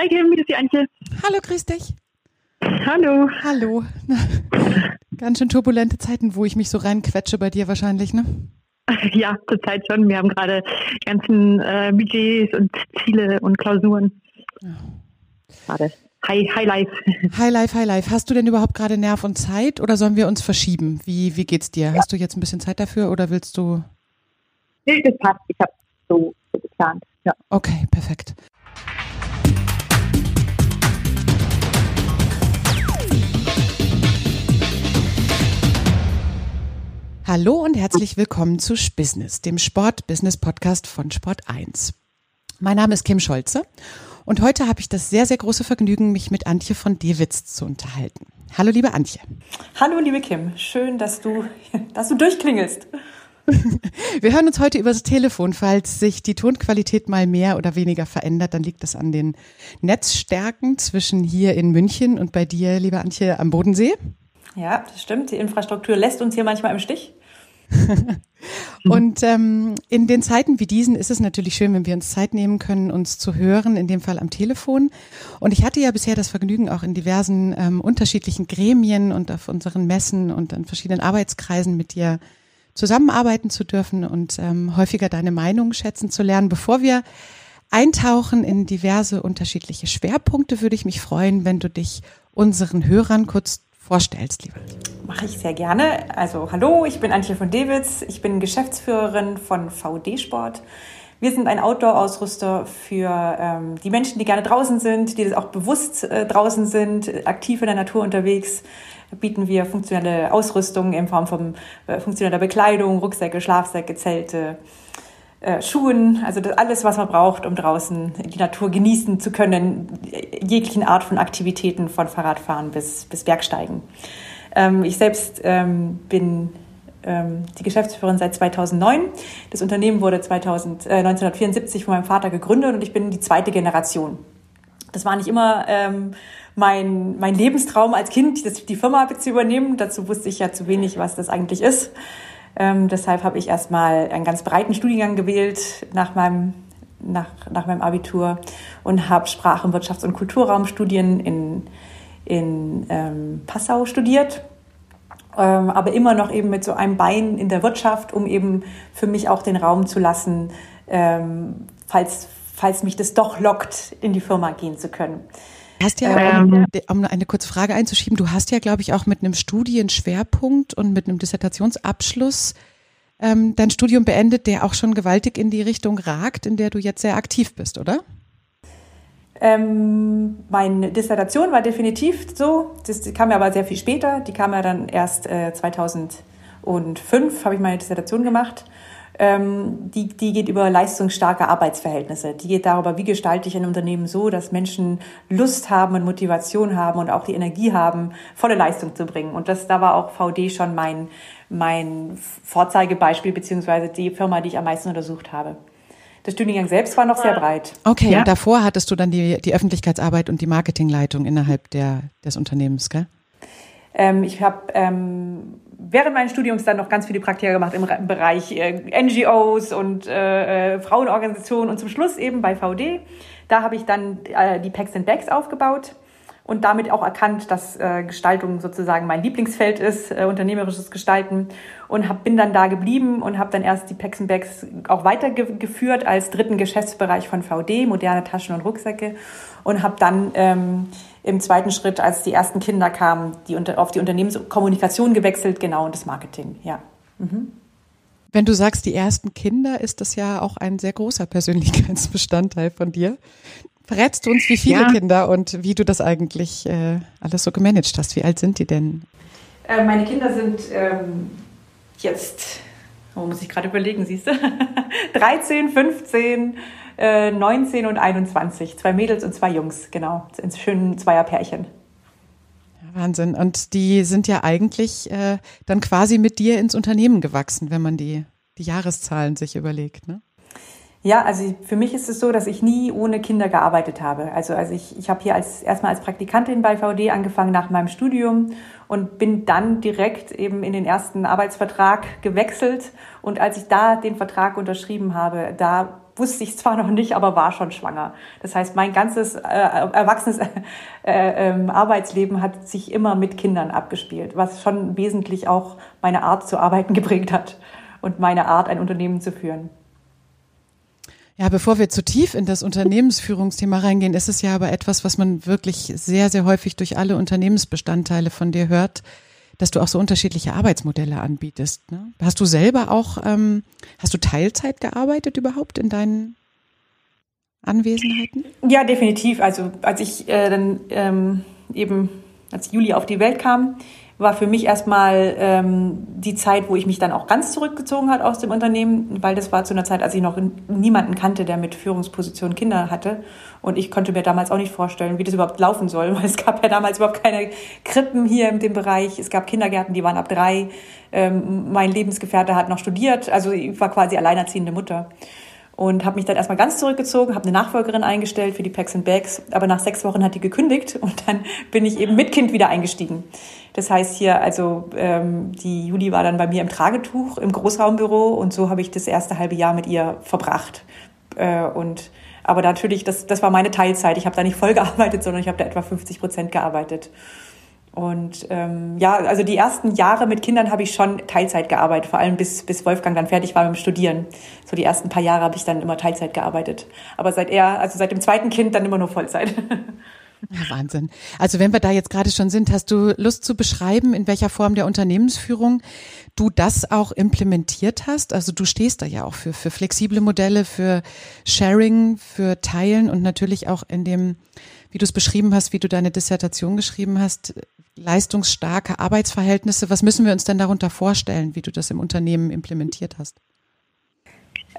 Hi Kim, wie ist die Antje? Hallo, grüß dich. Hallo. Hallo. Ganz schön turbulente Zeiten, wo ich mich so reinquetsche bei dir wahrscheinlich, ne? Ja, zurzeit schon. Wir haben gerade ganzen äh, Budgets und Ziele und Klausuren. Ja. Gerade. High, high Life. High Life, High Life. Hast du denn überhaupt gerade Nerv und Zeit oder sollen wir uns verschieben? Wie, wie geht's dir? Hast du jetzt ein bisschen Zeit dafür oder willst du? Nee, das passt. Ich habe so, so geplant. Ja. Okay, perfekt. Hallo und herzlich willkommen zu Business, dem Sport-Business-Podcast von Sport 1. Mein Name ist Kim Scholze und heute habe ich das sehr, sehr große Vergnügen, mich mit Antje von Dewitz zu unterhalten. Hallo, liebe Antje. Hallo, liebe Kim. Schön, dass du, dass du durchklingelst. Wir hören uns heute über das Telefon. Falls sich die Tonqualität mal mehr oder weniger verändert, dann liegt das an den Netzstärken zwischen hier in München und bei dir, liebe Antje, am Bodensee. Ja, das stimmt. Die Infrastruktur lässt uns hier manchmal im Stich. und ähm, in den Zeiten wie diesen ist es natürlich schön, wenn wir uns Zeit nehmen können, uns zu hören, in dem Fall am Telefon. Und ich hatte ja bisher das Vergnügen, auch in diversen ähm, unterschiedlichen Gremien und auf unseren Messen und an verschiedenen Arbeitskreisen mit dir zusammenarbeiten zu dürfen und ähm, häufiger deine Meinung schätzen zu lernen. Bevor wir eintauchen in diverse unterschiedliche Schwerpunkte, würde ich mich freuen, wenn du dich unseren Hörern kurz vorstellst, liebe. Mache ich sehr gerne. Also hallo, ich bin Antje von Dewitz. Ich bin Geschäftsführerin von VD Sport. Wir sind ein Outdoor-Ausrüster für ähm, die Menschen, die gerne draußen sind, die das auch bewusst äh, draußen sind, aktiv in der Natur unterwegs. Bieten wir funktionelle Ausrüstung in Form von äh, funktioneller Bekleidung, Rucksäcke, Schlafsäcke, Zelte, äh, Schuhen, also das alles, was man braucht, um draußen die Natur genießen zu können, jeglichen Art von Aktivitäten, von Fahrradfahren bis, bis Bergsteigen. Ähm, ich selbst ähm, bin ähm, die Geschäftsführerin seit 2009. Das Unternehmen wurde 2000, äh, 1974 von meinem Vater gegründet und ich bin die zweite Generation. Das war nicht immer ähm, mein, mein Lebenstraum als Kind, das, die Firma zu übernehmen. Dazu wusste ich ja zu wenig, was das eigentlich ist. Ähm, deshalb habe ich erstmal einen ganz breiten Studiengang gewählt nach meinem, nach, nach meinem Abitur und habe Sprachen, Wirtschafts- und Kulturraumstudien in, in ähm, Passau studiert. Ähm, aber immer noch eben mit so einem Bein in der Wirtschaft, um eben für mich auch den Raum zu lassen, ähm, falls, falls mich das doch lockt, in die Firma gehen zu können hast ja, um, ähm. um eine kurze Frage einzuschieben, du hast ja, glaube ich, auch mit einem Studienschwerpunkt und mit einem Dissertationsabschluss ähm, dein Studium beendet, der auch schon gewaltig in die Richtung ragt, in der du jetzt sehr aktiv bist, oder? Ähm, meine Dissertation war definitiv so. Das kam ja aber sehr viel später. Die kam ja dann erst äh, 2005, habe ich meine Dissertation gemacht ähm, die, die geht über leistungsstarke Arbeitsverhältnisse. Die geht darüber, wie gestalte ich ein Unternehmen so, dass Menschen Lust haben und Motivation haben und auch die Energie haben, volle Leistung zu bringen. Und das, da war auch VD schon mein, mein Vorzeigebeispiel, beziehungsweise die Firma, die ich am meisten untersucht habe. Der Studiengang selbst war noch sehr breit. Okay, ja. und davor hattest du dann die, die Öffentlichkeitsarbeit und die Marketingleitung innerhalb der, des Unternehmens, gell? Ähm, ich habe ähm, während meines Studiums dann noch ganz viele Praktika gemacht im, Bereich äh, NGOs und äh, äh, Frauenorganisationen und zum Schluss eben bei VD. Da habe ich dann äh, die Packs and Bags aufgebaut und damit auch erkannt, dass äh, Gestaltung sozusagen mein Lieblingsfeld ist, äh, unternehmerisches Gestalten und hab, bin dann da geblieben und habe dann erst die Packs Bags auch weitergeführt als dritten Geschäftsbereich von VD, moderne Taschen und Rucksäcke und habe dann ähm, im zweiten Schritt, als die ersten Kinder kamen, die unter, auf die Unternehmenskommunikation gewechselt, genau, und das Marketing, ja. Mhm. Wenn du sagst, die ersten Kinder, ist das ja auch ein sehr großer Persönlichkeitsbestandteil von dir. Verrätst du uns, wie viele ja. Kinder und wie du das eigentlich äh, alles so gemanagt hast? Wie alt sind die denn? Äh, meine Kinder sind ähm, jetzt, oh, muss ich gerade überlegen, siehst du? 13, 15, 19 äh, und 21. Zwei Mädels und zwei Jungs, genau. In schönen Zweierpärchen. Wahnsinn. Und die sind ja eigentlich äh, dann quasi mit dir ins Unternehmen gewachsen, wenn man die, die Jahreszahlen sich überlegt, ne? Ja, also für mich ist es so, dass ich nie ohne Kinder gearbeitet habe. Also, also ich, ich habe hier als erstmal als Praktikantin bei VD angefangen nach meinem Studium und bin dann direkt eben in den ersten Arbeitsvertrag gewechselt. Und als ich da den Vertrag unterschrieben habe, da wusste ich zwar noch nicht, aber war schon schwanger. Das heißt, mein ganzes äh, erwachsenes äh, äh, Arbeitsleben hat sich immer mit Kindern abgespielt, was schon wesentlich auch meine Art zu arbeiten geprägt hat und meine Art, ein Unternehmen zu führen. Ja, bevor wir zu tief in das Unternehmensführungsthema reingehen, ist es ja aber etwas, was man wirklich sehr, sehr häufig durch alle Unternehmensbestandteile von dir hört, dass du auch so unterschiedliche Arbeitsmodelle anbietest. Ne? Hast du selber auch, ähm, hast du Teilzeit gearbeitet überhaupt in deinen Anwesenheiten? Ja, definitiv. Also als ich äh, dann ähm, eben, als Juli auf die Welt kam, war für mich erstmal ähm, die Zeit, wo ich mich dann auch ganz zurückgezogen hat aus dem Unternehmen, weil das war zu einer Zeit, als ich noch niemanden kannte, der mit Führungspositionen Kinder hatte. Und ich konnte mir damals auch nicht vorstellen, wie das überhaupt laufen soll, weil es gab ja damals überhaupt keine Krippen hier in dem Bereich. Es gab Kindergärten, die waren ab drei. Ähm, mein Lebensgefährte hat noch studiert, also ich war quasi alleinerziehende Mutter und habe mich dann erstmal ganz zurückgezogen, habe eine Nachfolgerin eingestellt für die Packs and Bags, aber nach sechs Wochen hat die gekündigt und dann bin ich eben mit Kind wieder eingestiegen. Das heißt hier, also ähm, die Juli war dann bei mir im Tragetuch im Großraumbüro und so habe ich das erste halbe Jahr mit ihr verbracht. Äh, und aber natürlich, das, das war meine Teilzeit. Ich habe da nicht voll gearbeitet, sondern ich habe da etwa 50 Prozent gearbeitet. Und ähm, ja, also die ersten Jahre mit Kindern habe ich schon Teilzeit gearbeitet, vor allem bis, bis Wolfgang dann fertig war mit dem Studieren. So die ersten paar Jahre habe ich dann immer Teilzeit gearbeitet. Aber seit er, also seit dem zweiten Kind dann immer nur Vollzeit. Ja, Wahnsinn. Also wenn wir da jetzt gerade schon sind, hast du Lust zu beschreiben, in welcher Form der Unternehmensführung du das auch implementiert hast? Also du stehst da ja auch für, für flexible Modelle, für Sharing, für Teilen und natürlich auch in dem, wie du es beschrieben hast, wie du deine Dissertation geschrieben hast, leistungsstarke Arbeitsverhältnisse. Was müssen wir uns denn darunter vorstellen, wie du das im Unternehmen implementiert hast?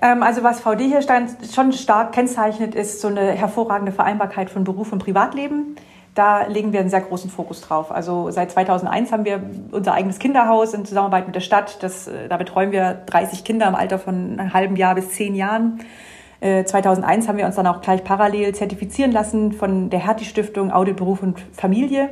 Ähm, also was VD hier schon stark kennzeichnet, ist so eine hervorragende Vereinbarkeit von Beruf und Privatleben. Da legen wir einen sehr großen Fokus drauf. Also seit 2001 haben wir unser eigenes Kinderhaus in Zusammenarbeit mit der Stadt. Das, äh, da betreuen wir 30 Kinder im Alter von einem halben Jahr bis zehn Jahren. 2001 äh, haben wir uns dann auch gleich parallel zertifizieren lassen von der Hertie Stiftung Audit Beruf und Familie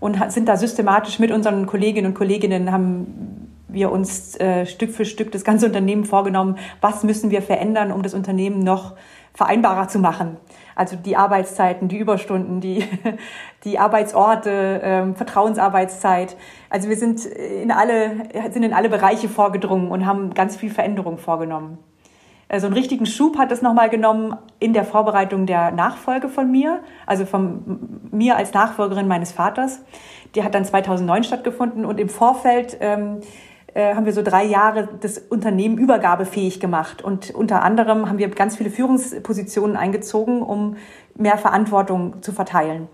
und sind da systematisch mit unseren Kolleginnen und Kolleginnen haben wir uns äh, Stück für Stück das ganze Unternehmen vorgenommen, was müssen wir verändern, um das Unternehmen noch vereinbarer zu machen. Also die Arbeitszeiten, die Überstunden, die, die Arbeitsorte, ähm, Vertrauensarbeitszeit. Also wir sind in alle, sind in alle Bereiche vorgedrungen und haben ganz viel Veränderung vorgenommen. Äh, so einen richtigen Schub hat es nochmal genommen in der Vorbereitung der Nachfolge von mir, also von mir als Nachfolgerin meines Vaters. Die hat dann 2009 stattgefunden und im Vorfeld ähm, äh, haben wir so drei Jahre das Unternehmen übergabefähig gemacht und unter anderem haben wir ganz viele Führungspositionen eingezogen, um mehr Verantwortung zu verteilen.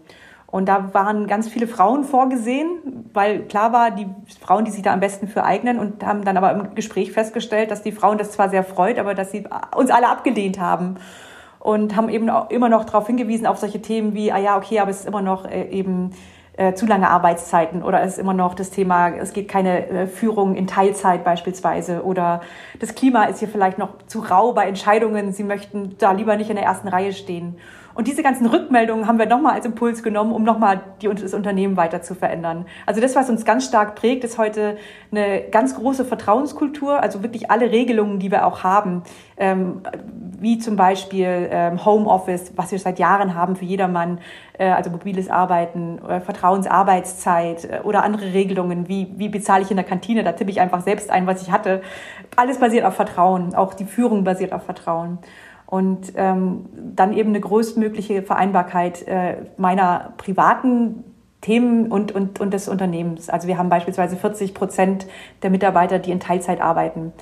Und da waren ganz viele Frauen vorgesehen, weil klar war, die Frauen, die sich da am besten für eignen und haben dann aber im Gespräch festgestellt, dass die Frauen das zwar sehr freut, aber dass sie uns alle abgelehnt haben und haben eben auch immer noch darauf hingewiesen auf solche Themen wie, ah ja, okay, aber es ist immer noch äh, eben äh, zu lange Arbeitszeiten oder es ist immer noch das Thema, es geht keine äh, Führung in Teilzeit beispielsweise oder das Klima ist hier vielleicht noch zu rau bei Entscheidungen, sie möchten da lieber nicht in der ersten Reihe stehen. Und diese ganzen Rückmeldungen haben wir nochmal als Impuls genommen, um nochmal das Unternehmen weiter zu verändern. Also das, was uns ganz stark prägt, ist heute eine ganz große Vertrauenskultur. Also wirklich alle Regelungen, die wir auch haben, ähm, wie zum Beispiel ähm, Homeoffice, was wir seit Jahren haben für jedermann, äh, also mobiles Arbeiten, äh, Vertrauensarbeitszeit äh, oder andere Regelungen, wie, wie bezahle ich in der Kantine, da tippe ich einfach selbst ein, was ich hatte. Alles basiert auf Vertrauen, auch die Führung basiert auf Vertrauen und ähm, dann eben eine größtmögliche Vereinbarkeit äh, meiner privaten Themen und, und, und des Unternehmens. Also wir haben beispielsweise 40 Prozent der Mitarbeiter, die in Teilzeit arbeiten.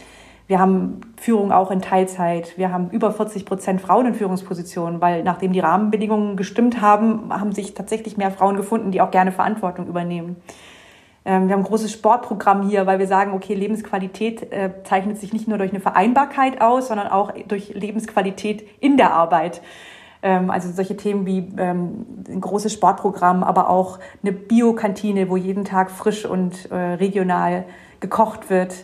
Wir haben Führung auch in Teilzeit. Wir haben über 40 Prozent Frauen in Führungspositionen, weil nachdem die Rahmenbedingungen gestimmt haben, haben sich tatsächlich mehr Frauen gefunden, die auch gerne Verantwortung übernehmen. Ähm, wir haben ein großes Sportprogramm hier, weil wir sagen, okay, Lebensqualität äh, zeichnet sich nicht nur durch eine Vereinbarkeit aus, sondern auch durch Lebensqualität in der Arbeit. Ähm, also solche Themen wie ähm, ein großes Sportprogramm, aber auch eine Biokantine, wo jeden Tag frisch und äh, regional gekocht wird.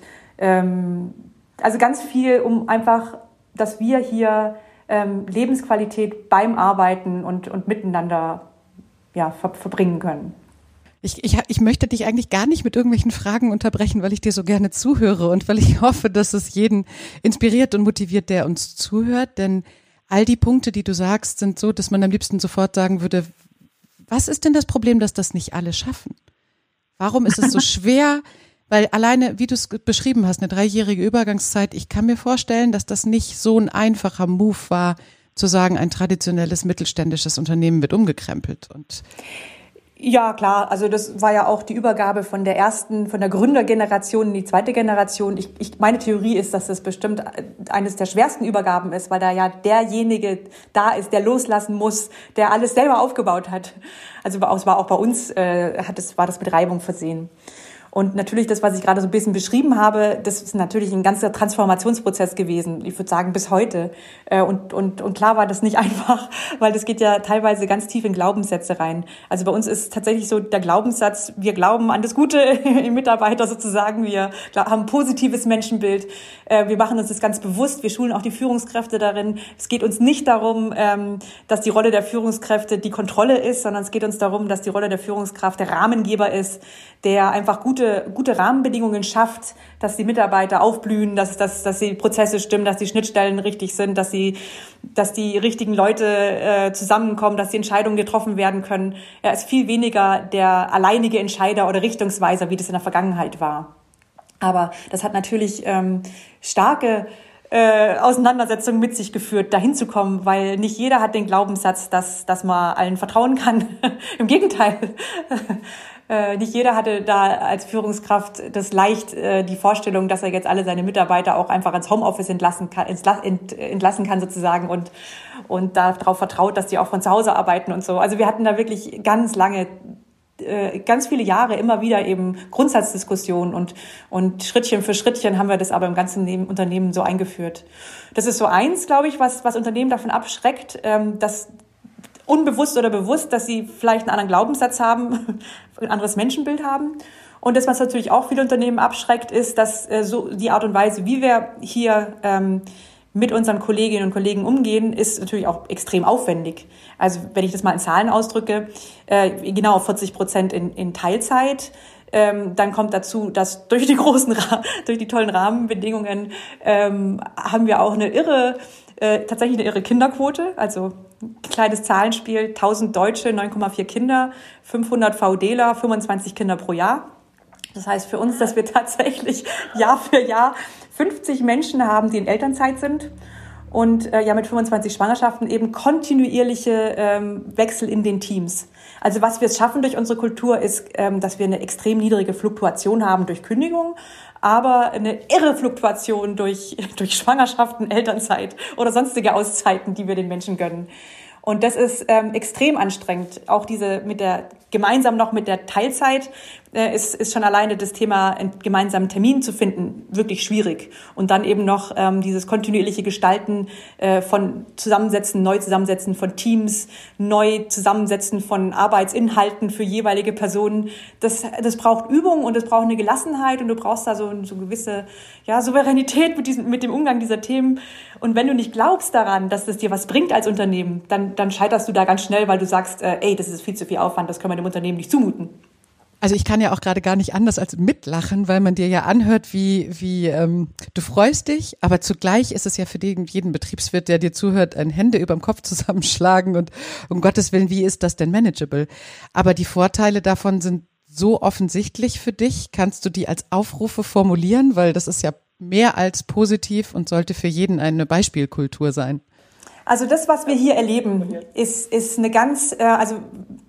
also ganz viel, um einfach, dass wir hier Lebensqualität beim Arbeiten und, und miteinander ja, verbringen können. Ich, ich, ich möchte dich eigentlich gar nicht mit irgendwelchen Fragen unterbrechen, weil ich dir so gerne zuhöre und weil ich hoffe, dass es jeden inspiriert und motiviert, der uns zuhört. Denn all die Punkte, die du sagst, sind so, dass man am liebsten sofort sagen würde, was ist denn das Problem, dass das nicht alle schaffen? Warum ist es so schwer? Weil alleine, wie du es beschrieben hast, eine dreijährige Übergangszeit, ich kann mir vorstellen, dass das nicht so ein einfacher Move war, zu sagen, ein traditionelles mittelständisches Unternehmen wird umgekrempelt. Und ja, klar. Also das war ja auch die Übergabe von der ersten, von der Gründergeneration in die zweite Generation. Ich, ich, meine Theorie ist, dass das bestimmt eines der schwersten Übergaben ist, weil da ja derjenige da ist, der loslassen muss, der alles selber aufgebaut hat. Also es war auch bei uns, äh, hat es, war das mit Reibung versehen. Und natürlich das, was ich gerade so ein bisschen beschrieben habe, das ist natürlich ein ganzer Transformationsprozess gewesen. Ich würde sagen, bis heute. Äh, und, und, und klar war das nicht einfach, weil das geht ja teilweise ganz tief in Glaubenssätze rein. Also bei uns ist tatsächlich so der Glaubenssatz, wir glauben an das Gute im Mitarbeiter sozusagen. Wir haben ein positives Menschenbild. Äh, wir machen uns das ganz bewusst. Wir schulen auch die Führungskräfte darin. Es geht uns nicht darum, ähm, dass die Rolle der Führungskräfte die Kontrolle ist, sondern es geht uns darum, dass die Rolle der Führungskraft der Rahmengeber ist, der einfach gute, gute Rahmenbedingungen schafft, dass die Mitarbeiter aufblühen, dass, dass, dass die Prozesse stimmen, dass die Schnittstellen richtig sind, dass, sie, dass die richtigen Leute äh, zusammenkommen, dass die Entscheidungen getroffen werden können. Er ist viel weniger der alleinige Entscheider oder Richtungsweiser, wie das in der Vergangenheit war. Aber das hat natürlich ähm, starke äh, Auseinandersetzungen mit sich geführt, dahin zu kommen, weil nicht jeder hat den Glaubenssatz, dass, dass man allen vertrauen kann. Im Gegenteil. Äh, nicht jeder hatte da als Führungskraft das leicht äh, die Vorstellung, dass er jetzt alle seine Mitarbeiter auch einfach ins Homeoffice entlassen kann, entlassen kann sozusagen und und darauf vertraut, dass die auch von zu Hause arbeiten und so. Also wir hatten da wirklich ganz lange äh, ganz viele Jahre immer wieder eben Grundsatzdiskussionen und, und Schrittchen für Schrittchen haben wir das aber im ganzen Unternehmen so eingeführt. Das ist so eins, glaube ich, was, was Unternehmen davon abschreckt, ähm, dass unbewusst oder bewusst, dass sie vielleicht einen anderen Glaubenssatz haben, ein anderes Menschenbild haben. Und das, was natürlich auch viele Unternehmen abschreckt, ist, dass äh, so die Art und Weise, wie wir hier ähm, mit unseren Kolleginnen und Kollegen umgehen, ist natürlich auch extrem aufwendig. Also wenn ich das mal in Zahlen ausdrücke, äh, genau 40 Prozent in, in Teilzeit. Ähm, dann kommt dazu, dass durch die großen, durch die tollen Rahmenbedingungen ähm, haben wir auch eine irre, äh, tatsächlich irre Kinderquote. Also kleines Zahlenspiel, 1000 Deutsche, 9,4 Kinder, 500 VDler, 25 Kinder pro Jahr. Das heißt für uns, dass wir tatsächlich Jahr für Jahr 50 Menschen haben, die in Elternzeit sind und äh, ja mit 25 Schwangerschaften eben kontinuierliche ähm, Wechsel in den Teams. Also was wir schaffen durch unsere Kultur ist, ähm, dass wir eine extrem niedrige Fluktuation haben durch Kündigung, aber eine irre Fluktuation durch, durch Schwangerschaften, Elternzeit oder sonstige Auszeiten, die wir den Menschen gönnen. Und das ist ähm, extrem anstrengend. Auch diese mit der gemeinsam noch mit der Teilzeit ist, ist schon alleine das Thema, einen gemeinsamen Termin zu finden, wirklich schwierig. Und dann eben noch ähm, dieses kontinuierliche Gestalten äh, von Zusammensetzen, neu Zusammensetzen von Teams, neu Zusammensetzen von Arbeitsinhalten für jeweilige Personen. Das, das braucht Übung und es braucht eine Gelassenheit und du brauchst da so, so gewisse ja, Souveränität mit, diesem, mit dem Umgang dieser Themen. Und wenn du nicht glaubst daran, dass das dir was bringt als Unternehmen, dann, dann scheiterst du da ganz schnell, weil du sagst, äh, ey, das ist viel zu viel Aufwand, das können wir dem Unternehmen nicht zumuten. Also ich kann ja auch gerade gar nicht anders als mitlachen, weil man dir ja anhört, wie, wie ähm, du freust dich, aber zugleich ist es ja für den, jeden Betriebswirt, der dir zuhört, ein Hände überm Kopf zusammenschlagen und um Gottes Willen, wie ist das denn manageable? Aber die Vorteile davon sind so offensichtlich für dich. Kannst du die als Aufrufe formulieren? Weil das ist ja mehr als positiv und sollte für jeden eine Beispielkultur sein. Also das, was wir hier erleben, ist, ist eine ganz, äh, also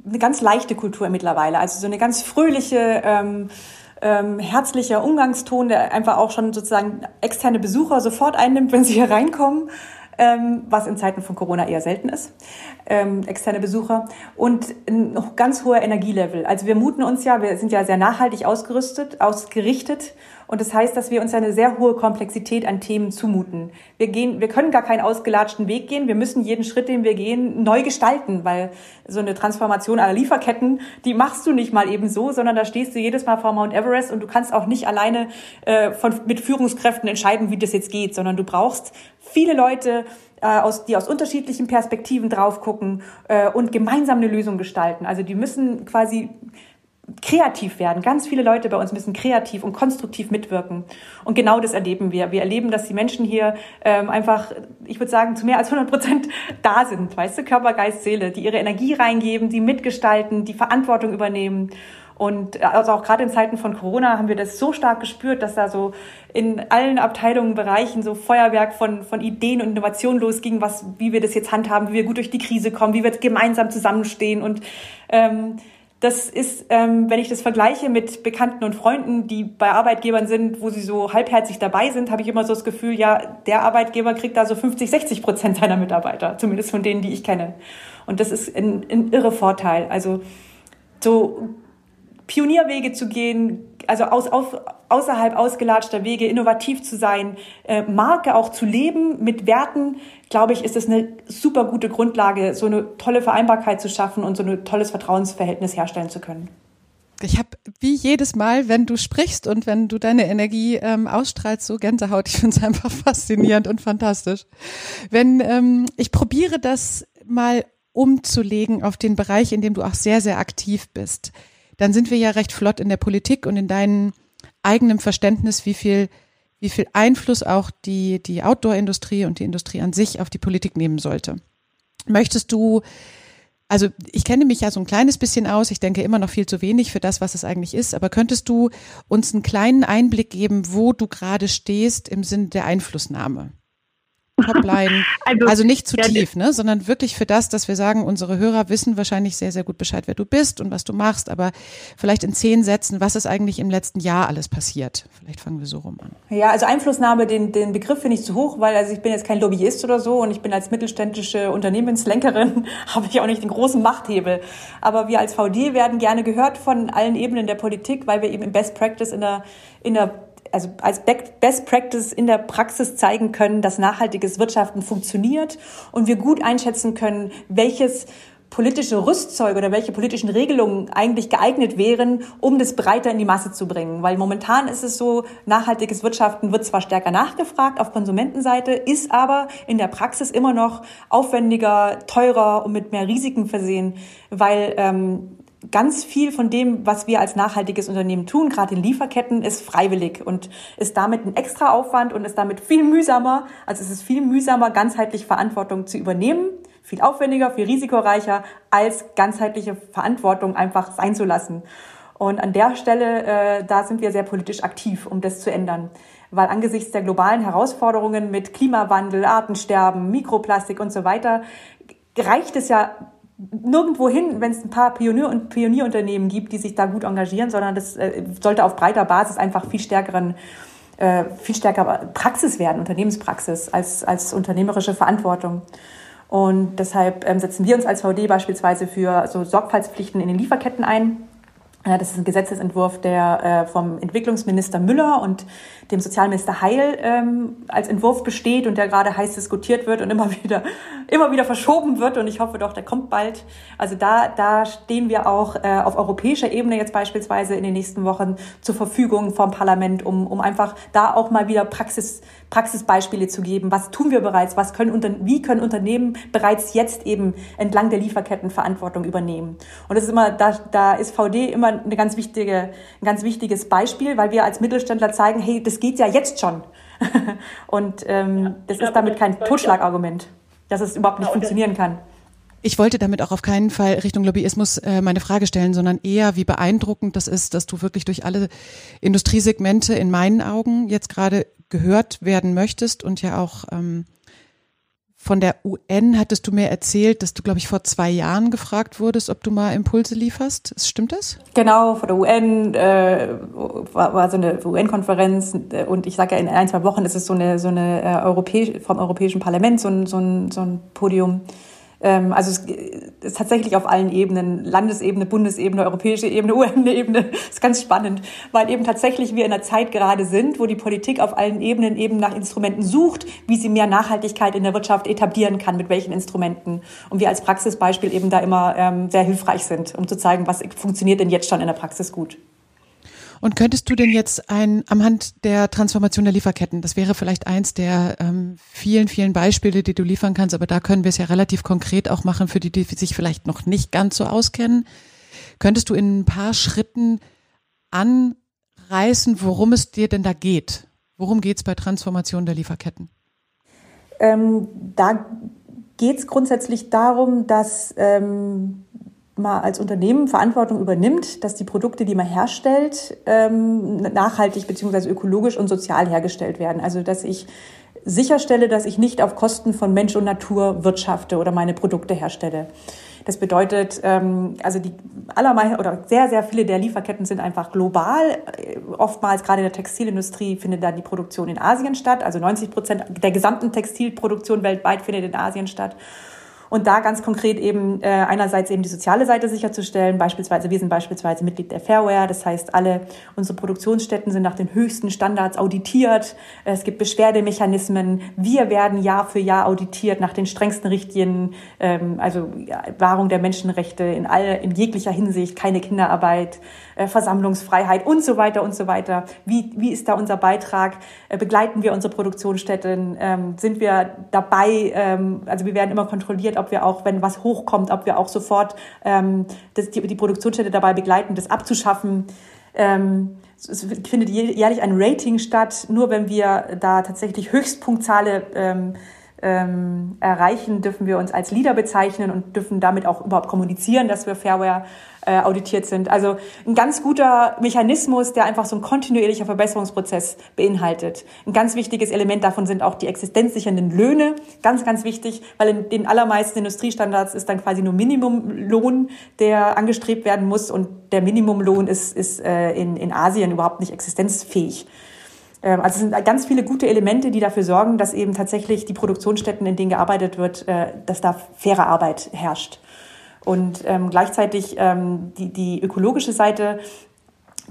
eine ganz leichte Kultur mittlerweile. Also so eine ganz fröhliche, ähm, ähm, herzlicher Umgangston, der einfach auch schon sozusagen externe Besucher sofort einnimmt, wenn sie hier reinkommen. Ähm, was in Zeiten von Corona eher selten ist, ähm, externe Besucher und ein ganz hoher Energielevel. Also wir muten uns ja, wir sind ja sehr nachhaltig ausgerüstet, ausgerichtet und das heißt, dass wir uns eine sehr hohe Komplexität an Themen zumuten. Wir gehen, wir können gar keinen ausgelatschten Weg gehen. Wir müssen jeden Schritt, den wir gehen, neu gestalten, weil so eine Transformation aller Lieferketten, die machst du nicht mal eben so, sondern da stehst du jedes Mal vor Mount Everest und du kannst auch nicht alleine äh, von, mit Führungskräften entscheiden, wie das jetzt geht, sondern du brauchst viele Leute, äh, aus, die aus unterschiedlichen Perspektiven drauf gucken äh, und gemeinsam eine Lösung gestalten. Also die müssen quasi kreativ werden. Ganz viele Leute bei uns müssen kreativ und konstruktiv mitwirken. Und genau das erleben wir. Wir erleben, dass die Menschen hier ähm, einfach, ich würde sagen, zu mehr als 100 Prozent da sind. Weißt du, Körper, Geist, Seele, die ihre Energie reingeben, die mitgestalten, die Verantwortung übernehmen. Und also auch gerade in Zeiten von Corona haben wir das so stark gespürt, dass da so in allen Abteilungen, Bereichen so Feuerwerk von, von Ideen und Innovationen losging, was, wie wir das jetzt handhaben, wie wir gut durch die Krise kommen, wie wir gemeinsam zusammenstehen. Und ähm, das ist, ähm, wenn ich das vergleiche mit Bekannten und Freunden, die bei Arbeitgebern sind, wo sie so halbherzig dabei sind, habe ich immer so das Gefühl, ja, der Arbeitgeber kriegt da so 50, 60 Prozent seiner Mitarbeiter, zumindest von denen, die ich kenne. Und das ist ein, ein irre Vorteil. Also so Pionierwege zu gehen, also aus, auf, außerhalb ausgelatschter Wege innovativ zu sein, äh, Marke auch zu leben mit Werten, glaube ich, ist es eine super gute Grundlage, so eine tolle Vereinbarkeit zu schaffen und so ein tolles Vertrauensverhältnis herstellen zu können. Ich habe wie jedes Mal, wenn du sprichst und wenn du deine Energie ähm, ausstrahlst, so Gänsehaut. Ich finde es einfach faszinierend und fantastisch. Wenn ähm, ich probiere das mal umzulegen auf den Bereich, in dem du auch sehr, sehr aktiv bist dann sind wir ja recht flott in der Politik und in deinem eigenen Verständnis, wie viel, wie viel Einfluss auch die, die Outdoor-Industrie und die Industrie an sich auf die Politik nehmen sollte. Möchtest du, also ich kenne mich ja so ein kleines bisschen aus, ich denke immer noch viel zu wenig für das, was es eigentlich ist, aber könntest du uns einen kleinen Einblick geben, wo du gerade stehst im Sinne der Einflussnahme? Topline. Also, also nicht zu ja, tief, ne, sondern wirklich für das, dass wir sagen, unsere Hörer wissen wahrscheinlich sehr, sehr gut Bescheid, wer du bist und was du machst, aber vielleicht in zehn Sätzen, was ist eigentlich im letzten Jahr alles passiert? Vielleicht fangen wir so rum an. Ja, also Einflussnahme, den, den Begriff finde ich zu hoch, weil also ich bin jetzt kein Lobbyist oder so und ich bin als mittelständische Unternehmenslenkerin, habe ich auch nicht den großen Machthebel. Aber wir als VD werden gerne gehört von allen Ebenen der Politik, weil wir eben im Best Practice in der, in der also als Best Practice in der Praxis zeigen können, dass nachhaltiges Wirtschaften funktioniert und wir gut einschätzen können, welches politische Rüstzeug oder welche politischen Regelungen eigentlich geeignet wären, um das breiter in die Masse zu bringen. Weil momentan ist es so, nachhaltiges Wirtschaften wird zwar stärker nachgefragt auf Konsumentenseite, ist aber in der Praxis immer noch aufwendiger, teurer und mit mehr Risiken versehen, weil ähm, ganz viel von dem, was wir als nachhaltiges Unternehmen tun, gerade in Lieferketten, ist freiwillig und ist damit ein extra Aufwand und ist damit viel mühsamer. Also es ist viel mühsamer, ganzheitlich Verantwortung zu übernehmen, viel aufwendiger, viel risikoreicher, als ganzheitliche Verantwortung einfach sein zu lassen. Und an der Stelle, äh, da sind wir sehr politisch aktiv, um das zu ändern. Weil angesichts der globalen Herausforderungen mit Klimawandel, Artensterben, Mikroplastik und so weiter, reicht es ja nirgendwo hin, wenn es ein paar Pionier- und Pionierunternehmen gibt, die sich da gut engagieren, sondern das äh, sollte auf breiter Basis einfach viel stärkeren äh, viel stärker Praxis werden, Unternehmenspraxis als, als unternehmerische Verantwortung. Und deshalb ähm, setzen wir uns als VD beispielsweise für so Sorgfaltspflichten in den Lieferketten ein. Das ist ein Gesetzesentwurf, der äh, vom Entwicklungsminister Müller und dem Sozialminister Heil ähm, als Entwurf besteht und der gerade heiß diskutiert wird und immer wieder, immer wieder verschoben wird. Und ich hoffe doch, der kommt bald. Also da, da stehen wir auch äh, auf europäischer Ebene jetzt beispielsweise in den nächsten Wochen zur Verfügung vom Parlament, um, um einfach da auch mal wieder Praxis, Praxisbeispiele zu geben. Was tun wir bereits? Was können unter, wie können Unternehmen bereits jetzt eben entlang der Lieferketten Verantwortung übernehmen? Und das ist immer, da, da ist VD immer eine ganz wichtige, ein ganz wichtiges Beispiel, weil wir als Mittelständler zeigen, hey, das geht ja jetzt schon. und ähm, ja, das ist damit kein Totschlagargument, dass es überhaupt nicht ja, funktionieren kann. Ich wollte damit auch auf keinen Fall Richtung Lobbyismus äh, meine Frage stellen, sondern eher, wie beeindruckend das ist, dass du wirklich durch alle Industriesegmente in meinen Augen jetzt gerade gehört werden möchtest und ja auch ähm, von der UN hattest du mir erzählt, dass du, glaube ich, vor zwei Jahren gefragt wurdest, ob du mal Impulse lieferst. Stimmt das? Genau, von der UN äh, war, war so eine UN-Konferenz und ich sage ja, in ein, zwei Wochen ist es so eine, so eine äh, Europäisch, vom Europäischen Parlament so ein, so ein, so ein Podium. Ähm, also es ist tatsächlich auf allen Ebenen, Landesebene, Bundesebene, europäische Ebene, UN-Ebene, ist ganz spannend, weil eben tatsächlich wir in einer Zeit gerade sind, wo die Politik auf allen Ebenen eben nach Instrumenten sucht, wie sie mehr Nachhaltigkeit in der Wirtschaft etablieren kann, mit welchen Instrumenten. Und wir als Praxisbeispiel eben da immer ähm, sehr hilfreich sind, um zu zeigen, was funktioniert denn jetzt schon in der Praxis gut. Und könntest du denn jetzt ein, am Hand der Transformation der Lieferketten, das wäre vielleicht eins der ähm, vielen, vielen Beispiele, die du liefern kannst, aber da können wir es ja relativ konkret auch machen für die, die sich vielleicht noch nicht ganz so auskennen. Könntest du in ein paar Schritten anreißen, worum es dir denn da geht? Worum geht es bei Transformation der Lieferketten? Ähm, da geht es grundsätzlich darum, dass ähm, man als Unternehmen Verantwortung übernimmt, dass die Produkte, die man herstellt, ähm, nachhaltig bzw. ökologisch und sozial hergestellt werden. Also dass ich sicherstelle, dass ich nicht auf Kosten von Mensch und Natur wirtschafte oder meine Produkte herstelle. Das bedeutet, ähm, also die allermeisten oder sehr, sehr viele der Lieferketten sind einfach global. Oftmals, gerade in der Textilindustrie, findet da die Produktion in Asien statt. Also 90 Prozent der gesamten Textilproduktion weltweit findet in Asien statt. Und da ganz konkret eben äh, einerseits eben die soziale Seite sicherzustellen. Beispielsweise, wir sind beispielsweise Mitglied der Fairware. Das heißt, alle unsere Produktionsstätten sind nach den höchsten Standards auditiert. Es gibt Beschwerdemechanismen. Wir werden Jahr für Jahr auditiert nach den strengsten Richtlinien. Ähm, also Wahrung der Menschenrechte in all, in jeglicher Hinsicht, keine Kinderarbeit, Versammlungsfreiheit und so weiter und so weiter. Wie, wie ist da unser Beitrag? Äh, begleiten wir unsere Produktionsstätten? Ähm, sind wir dabei? Ähm, also wir werden immer kontrolliert, ob wir auch, wenn was hochkommt, ob wir auch sofort ähm, das, die, die Produktionsstätte dabei begleiten, das abzuschaffen. Es findet jährlich ein Rating statt. Nur wenn wir da tatsächlich Höchstpunktzahle ähm, ähm, erreichen, dürfen wir uns als Leader bezeichnen und dürfen damit auch überhaupt kommunizieren, dass wir Fairware äh, auditiert sind. Also ein ganz guter Mechanismus, der einfach so ein kontinuierlicher Verbesserungsprozess beinhaltet. Ein ganz wichtiges Element davon sind auch die existenzsichernden Löhne. Ganz, ganz wichtig, weil in den allermeisten Industriestandards ist dann quasi nur Minimumlohn, der angestrebt werden muss und der Minimumlohn ist, ist äh, in, in Asien überhaupt nicht existenzfähig. Ähm, also es sind ganz viele gute Elemente, die dafür sorgen, dass eben tatsächlich die Produktionsstätten, in denen gearbeitet wird, äh, dass da faire Arbeit herrscht. Und ähm, gleichzeitig ähm, die, die ökologische Seite,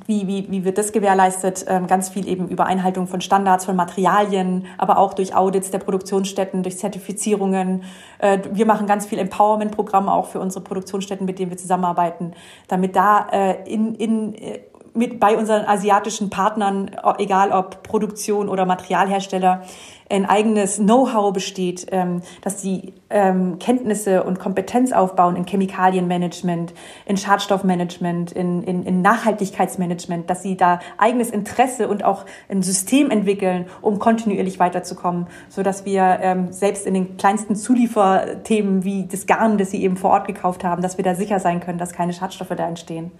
wie, wie, wie wird das gewährleistet? Ähm, ganz viel eben über Einhaltung von Standards, von Materialien, aber auch durch Audits der Produktionsstätten, durch Zertifizierungen. Äh, wir machen ganz viel Empowerment-Programme auch für unsere Produktionsstätten, mit denen wir zusammenarbeiten, damit da äh, in, in äh, mit bei unseren asiatischen Partnern, egal ob Produktion oder Materialhersteller, ein eigenes Know-how besteht, ähm, dass sie ähm, Kenntnisse und Kompetenz aufbauen in Chemikalienmanagement, in Schadstoffmanagement, in, in, in Nachhaltigkeitsmanagement, dass sie da eigenes Interesse und auch ein System entwickeln, um kontinuierlich weiterzukommen, so dass wir ähm, selbst in den kleinsten Zulieferthemen wie das Garn, das sie eben vor Ort gekauft haben, dass wir da sicher sein können, dass keine Schadstoffe da entstehen.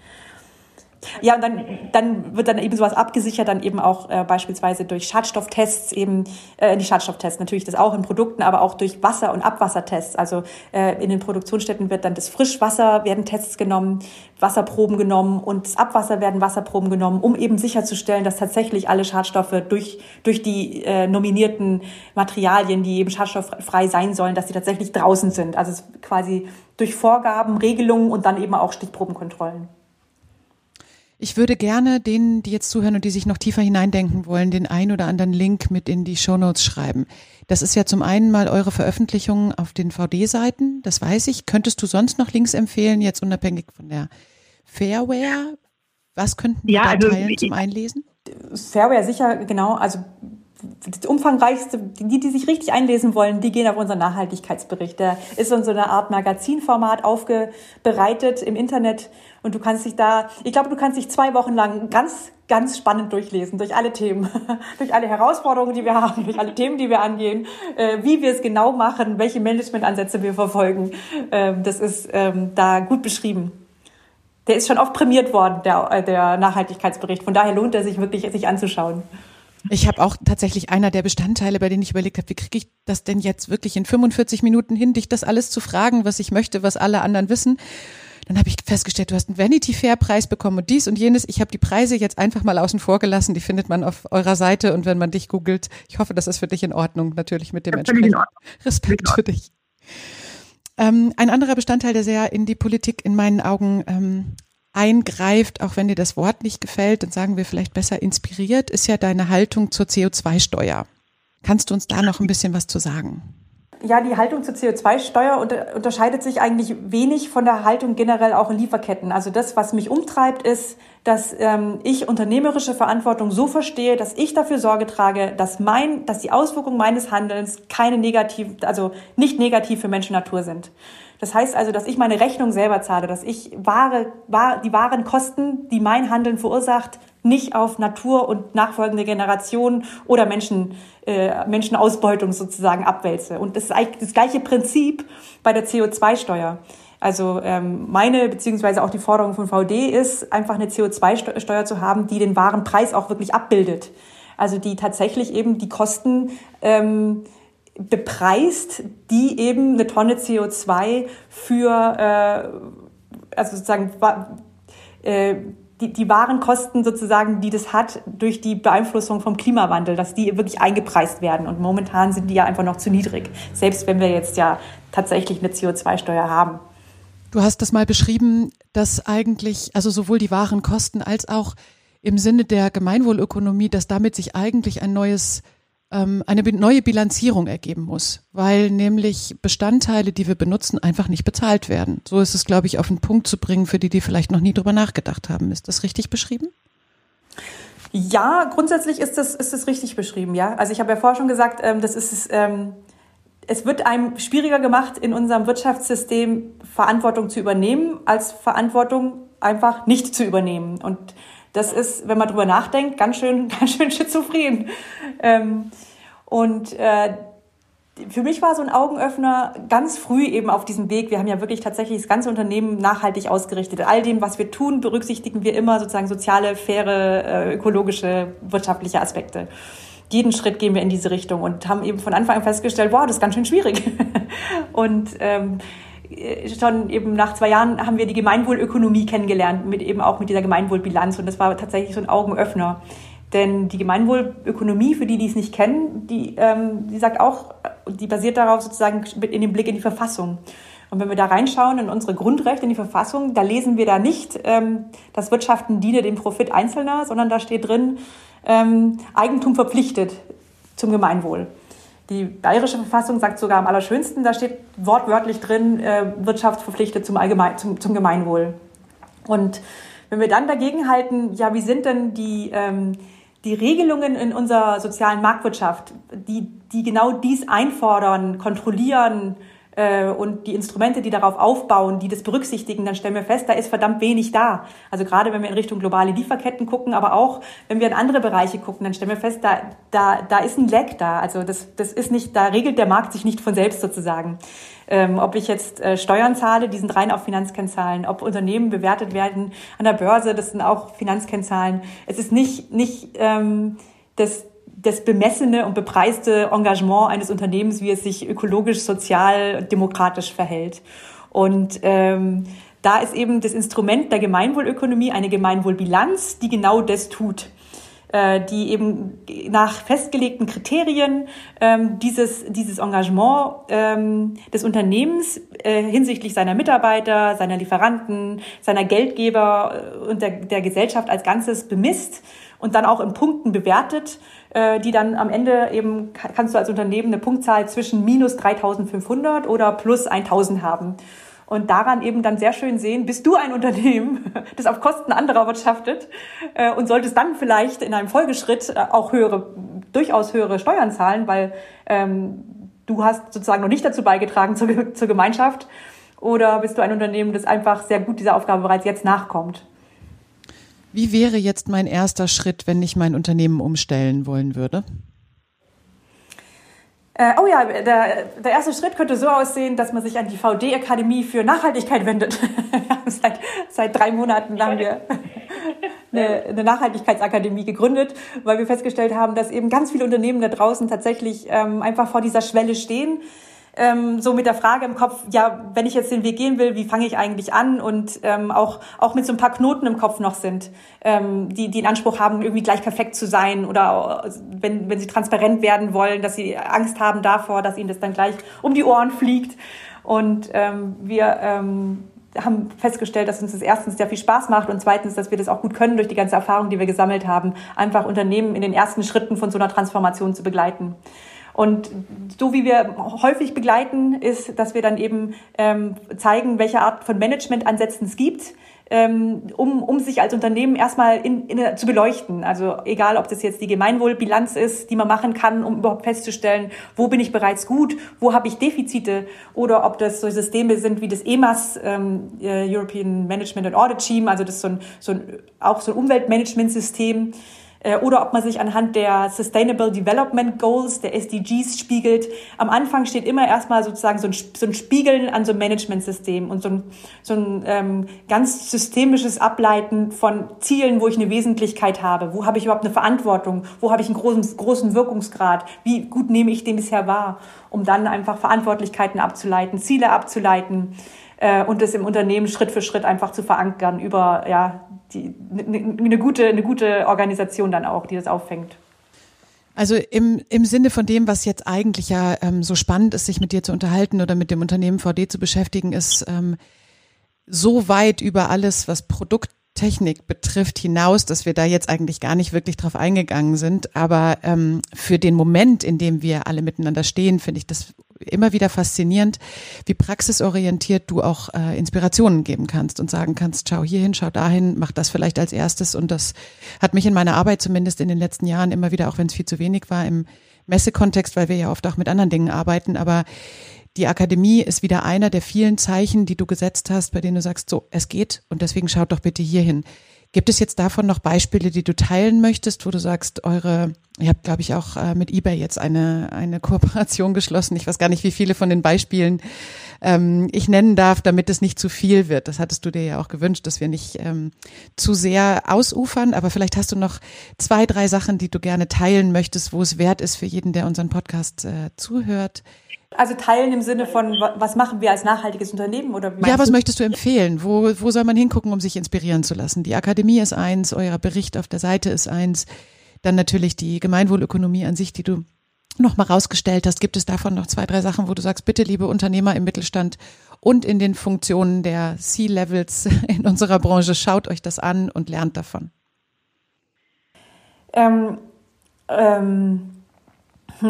Ja, und dann, dann wird dann eben sowas abgesichert, dann eben auch äh, beispielsweise durch Schadstofftests, eben äh, die Schadstofftests, natürlich das auch in Produkten, aber auch durch Wasser- und Abwassertests. Also äh, in den Produktionsstätten wird dann das Frischwasser, werden Tests genommen, Wasserproben genommen und das Abwasser werden Wasserproben genommen, um eben sicherzustellen, dass tatsächlich alle Schadstoffe durch, durch die äh, nominierten Materialien, die eben schadstofffrei sein sollen, dass sie tatsächlich draußen sind. Also quasi durch Vorgaben, Regelungen und dann eben auch Stichprobenkontrollen. Ich würde gerne denen, die jetzt zuhören und die sich noch tiefer hineindenken wollen, den ein oder anderen Link mit in die Shownotes schreiben. Das ist ja zum einen mal eure Veröffentlichung auf den VD-Seiten, das weiß ich. Könntest du sonst noch Links empfehlen, jetzt unabhängig von der Fairware? Was könnten wir ja, da also, teilen zum Einlesen? Fairware sicher, genau. Also das umfangreichste, die, die sich richtig einlesen wollen, die gehen auf unseren Nachhaltigkeitsbericht. Der ist in so einer Art Magazinformat aufbereitet im Internet und du kannst dich da, ich glaube, du kannst dich zwei Wochen lang ganz, ganz spannend durchlesen, durch alle Themen, durch alle Herausforderungen, die wir haben, durch alle Themen, die wir angehen, äh, wie wir es genau machen, welche Managementansätze wir verfolgen. Ähm, das ist ähm, da gut beschrieben. Der ist schon oft prämiert worden, der, der Nachhaltigkeitsbericht. Von daher lohnt er sich wirklich, sich anzuschauen. Ich habe auch tatsächlich einer der Bestandteile, bei denen ich überlegt habe, wie kriege ich das denn jetzt wirklich in 45 Minuten hin, dich das alles zu fragen, was ich möchte, was alle anderen wissen. Dann habe ich festgestellt, du hast einen Vanity Fair Preis bekommen und dies und jenes. Ich habe die Preise jetzt einfach mal außen vor gelassen. Die findet man auf eurer Seite und wenn man dich googelt, ich hoffe, das ist für dich in Ordnung, natürlich mit dem entsprechenden Respekt für dich. Ähm, ein anderer Bestandteil, der sehr in die Politik in meinen Augen ähm, eingreift, auch wenn dir das Wort nicht gefällt, dann sagen wir vielleicht besser inspiriert, ist ja deine Haltung zur CO2-Steuer. Kannst du uns da noch ein bisschen was zu sagen? ja, die Haltung zur CO2-Steuer unter, unterscheidet sich eigentlich wenig von der Haltung generell auch in Lieferketten. Also das, was mich umtreibt, ist, dass ähm, ich unternehmerische Verantwortung so verstehe, dass ich dafür Sorge trage, dass mein, dass die Auswirkungen meines Handelns keine negativ, also nicht negativ für Mensch und Natur sind. Das heißt also, dass ich meine Rechnung selber zahle, dass ich wahre, wahr, die wahren Kosten, die mein Handeln verursacht, nicht auf Natur und nachfolgende Generationen oder Menschen, äh, Menschenausbeutung sozusagen abwälze. Und das ist eigentlich das gleiche Prinzip bei der CO2-Steuer. Also ähm, meine beziehungsweise auch die Forderung von VD ist, einfach eine CO2-Steuer zu haben, die den wahren Preis auch wirklich abbildet. Also die tatsächlich eben die Kosten ähm, bepreist, die eben eine Tonne CO2 für, äh, also sozusagen, äh, die, die wahren Kosten sozusagen, die das hat durch die Beeinflussung vom Klimawandel, dass die wirklich eingepreist werden. Und momentan sind die ja einfach noch zu niedrig, selbst wenn wir jetzt ja tatsächlich eine CO2-Steuer haben. Du hast das mal beschrieben, dass eigentlich, also sowohl die wahren Kosten als auch im Sinne der Gemeinwohlökonomie, dass damit sich eigentlich ein neues ähm, eine neue Bilanzierung ergeben muss, weil nämlich Bestandteile, die wir benutzen, einfach nicht bezahlt werden. So ist es, glaube ich, auf den Punkt zu bringen, für die, die vielleicht noch nie drüber nachgedacht haben. Ist das richtig beschrieben? Ja, grundsätzlich ist das, ist das richtig beschrieben, ja. Also ich habe ja vorher schon gesagt, ähm, das ist, ähm, es wird einem schwieriger gemacht, in unserem Wirtschaftssystem Verantwortung zu übernehmen, als Verantwortung einfach nicht zu übernehmen. Und das ist, wenn man drüber nachdenkt, ganz schön, ganz schön schizophren. Ähm, und äh, für mich war so ein Augenöffner ganz früh eben auf diesem Weg. Wir haben ja wirklich tatsächlich das ganze Unternehmen nachhaltig ausgerichtet. All dem, was wir tun, berücksichtigen wir immer sozusagen soziale, faire, äh, ökologische, wirtschaftliche Aspekte. Jeden Schritt gehen wir in diese Richtung und haben eben von Anfang an festgestellt, wow, das ist ganz schön schwierig. und ähm, äh, schon eben nach zwei Jahren haben wir die Gemeinwohlökonomie kennengelernt, mit eben auch mit dieser Gemeinwohlbilanz. Und das war tatsächlich so ein Augenöffner. Denn die Gemeinwohlökonomie, für die, die es nicht kennen, die, ähm, die sagt auch, die basiert darauf sozusagen in dem Blick in die Verfassung. Und wenn wir da reinschauen in unsere Grundrechte, in die Verfassung, da lesen wir da nicht, ähm, das Wirtschaften diene dem Profit Einzelner, sondern da steht drin, ähm, Eigentum verpflichtet zum Gemeinwohl. Die bayerische Verfassung sagt sogar am allerschönsten, da steht wortwörtlich drin, äh, Wirtschaft verpflichtet zum, Allgemein, zum, zum Gemeinwohl. Und wenn wir dann dagegen halten, ja, wie sind denn die, ähm, die Regelungen in unserer sozialen Marktwirtschaft, die, die genau dies einfordern, kontrollieren, äh, und die Instrumente, die darauf aufbauen, die das berücksichtigen, dann stellen wir fest, da ist verdammt wenig da. Also gerade wenn wir in Richtung globale Lieferketten gucken, aber auch wenn wir in andere Bereiche gucken, dann stellen wir fest, da, da, da ist ein Leck da. Also das, das ist nicht, da regelt der Markt sich nicht von selbst sozusagen. Ähm, ob ich jetzt äh, Steuern zahle, die sind rein auf Finanzkennzahlen, ob Unternehmen bewertet werden an der Börse, das sind auch Finanzkennzahlen. Es ist nicht, nicht ähm, das, das bemessene und bepreiste Engagement eines Unternehmens, wie es sich ökologisch, sozial, demokratisch verhält. Und ähm, da ist eben das Instrument der Gemeinwohlökonomie eine Gemeinwohlbilanz, die genau das tut äh, die eben nach festgelegten Kriterien ähm, dieses, dieses Engagement ähm, des Unternehmens äh, hinsichtlich seiner Mitarbeiter, seiner Lieferanten, seiner Geldgeber äh, und der, der Gesellschaft als Ganzes bemisst und dann auch in Punkten bewertet die dann am Ende eben, kannst du als Unternehmen eine Punktzahl zwischen minus 3500 oder plus 1000 haben. Und daran eben dann sehr schön sehen, bist du ein Unternehmen, das auf Kosten anderer wirtschaftet äh, und solltest dann vielleicht in einem Folgeschritt äh, auch höhere, durchaus höhere Steuern zahlen, weil ähm, du hast sozusagen noch nicht dazu beigetragen zur, zur Gemeinschaft. Oder bist du ein Unternehmen, das einfach sehr gut dieser Aufgabe bereits jetzt nachkommt? Wie wäre jetzt mein erster Schritt, wenn ich mein Unternehmen umstellen wollen würde? Äh, oh ja, der, der erste Schritt könnte so aussehen, dass man sich an die VD-Akademie für Nachhaltigkeit wendet. seit, seit drei Monaten haben wir eine, eine Nachhaltigkeitsakademie gegründet, weil wir festgestellt haben, dass eben ganz viele Unternehmen da draußen tatsächlich ähm, einfach vor dieser Schwelle stehen ähm, so mit der Frage im Kopf, ja, wenn ich jetzt den Weg gehen will, wie fange ich eigentlich an? Und ähm, auch, auch mit so ein paar Knoten im Kopf noch sind, ähm, die, die in Anspruch haben, irgendwie gleich perfekt zu sein oder wenn, wenn sie transparent werden wollen, dass sie Angst haben davor, dass ihnen das dann gleich um die Ohren fliegt. Und ähm, wir ähm, haben festgestellt, dass uns das erstens sehr viel Spaß macht und zweitens, dass wir das auch gut können durch die ganze Erfahrung, die wir gesammelt haben, einfach Unternehmen in den ersten Schritten von so einer Transformation zu begleiten. Und so wie wir häufig begleiten, ist, dass wir dann eben ähm, zeigen, welche Art von Managementansätzen es gibt ähm, um, um sich als Unternehmen erstmal in, in, zu beleuchten. Also egal, ob das jetzt die Gemeinwohlbilanz ist, die man machen kann, um überhaupt festzustellen, wo bin ich bereits gut, wo habe ich Defizite oder ob das so Systeme sind wie das EMAS, ähm, äh, European Management and Audit Team, also das ist so ein, so ein, auch so ein Umweltmanagementsystem, äh, oder ob man sich anhand der Sustainable Development Goals, der SDGs spiegelt. Am Anfang steht immer erstmal sozusagen so ein, so ein Spiegeln an so einem Managementsystem und so ein, so ein ähm, ganz systemisches Ableiten von Zielen, wo ich eine Wesentlichkeit habe. Wo habe ich überhaupt eine Verantwortung? Wo habe ich einen großen, großen Wirkungsgrad? Wie gut nehme ich den bisher wahr? Um dann einfach Verantwortlichkeiten abzuleiten, Ziele abzuleiten äh, und das im Unternehmen Schritt für Schritt einfach zu verankern über ja, die, eine, eine, gute, eine gute Organisation dann auch, die das auffängt. Also im, im Sinne von dem, was jetzt eigentlich ja ähm, so spannend ist, sich mit dir zu unterhalten oder mit dem Unternehmen VD zu beschäftigen, ist ähm, so weit über alles, was Produkttechnik betrifft, hinaus, dass wir da jetzt eigentlich gar nicht wirklich drauf eingegangen sind. Aber ähm, für den Moment, in dem wir alle miteinander stehen, finde ich das immer wieder faszinierend, wie praxisorientiert du auch äh, Inspirationen geben kannst und sagen kannst, schau hierhin, schau dahin, mach das vielleicht als erstes. Und das hat mich in meiner Arbeit zumindest in den letzten Jahren immer wieder, auch wenn es viel zu wenig war, im Messekontext, weil wir ja oft auch mit anderen Dingen arbeiten, aber die Akademie ist wieder einer der vielen Zeichen, die du gesetzt hast, bei denen du sagst, so, es geht und deswegen schaut doch bitte hierhin. Gibt es jetzt davon noch Beispiele, die du teilen möchtest, wo du sagst, eure, ihr habt, glaube ich, auch äh, mit eBay jetzt eine, eine Kooperation geschlossen. Ich weiß gar nicht, wie viele von den Beispielen ähm, ich nennen darf, damit es nicht zu viel wird. Das hattest du dir ja auch gewünscht, dass wir nicht ähm, zu sehr ausufern. Aber vielleicht hast du noch zwei, drei Sachen, die du gerne teilen möchtest, wo es wert ist für jeden, der unseren Podcast äh, zuhört. Also teilen im Sinne von, was machen wir als nachhaltiges Unternehmen? Oder ja, was du? möchtest du empfehlen? Wo, wo soll man hingucken, um sich inspirieren zu lassen? Die Akademie ist eins, euer Bericht auf der Seite ist eins. Dann natürlich die Gemeinwohlökonomie an sich, die du nochmal rausgestellt hast. Gibt es davon noch zwei, drei Sachen, wo du sagst, bitte, liebe Unternehmer im Mittelstand und in den Funktionen der C-Levels in unserer Branche, schaut euch das an und lernt davon? Ähm, ähm,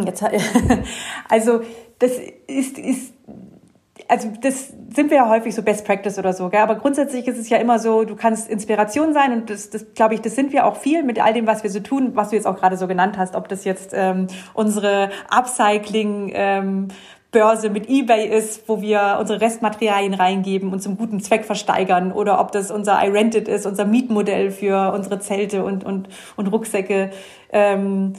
jetzt, also das ist, ist also das sind wir ja häufig so Best Practice oder so, gell? aber grundsätzlich ist es ja immer so, du kannst Inspiration sein und das, das glaube ich, das sind wir auch viel mit all dem, was wir so tun, was du jetzt auch gerade so genannt hast, ob das jetzt ähm, unsere Upcycling ähm, Börse mit eBay ist, wo wir unsere Restmaterialien reingeben und zum guten Zweck versteigern oder ob das unser iRented ist, unser Mietmodell für unsere Zelte und, und, und Rucksäcke. Ähm,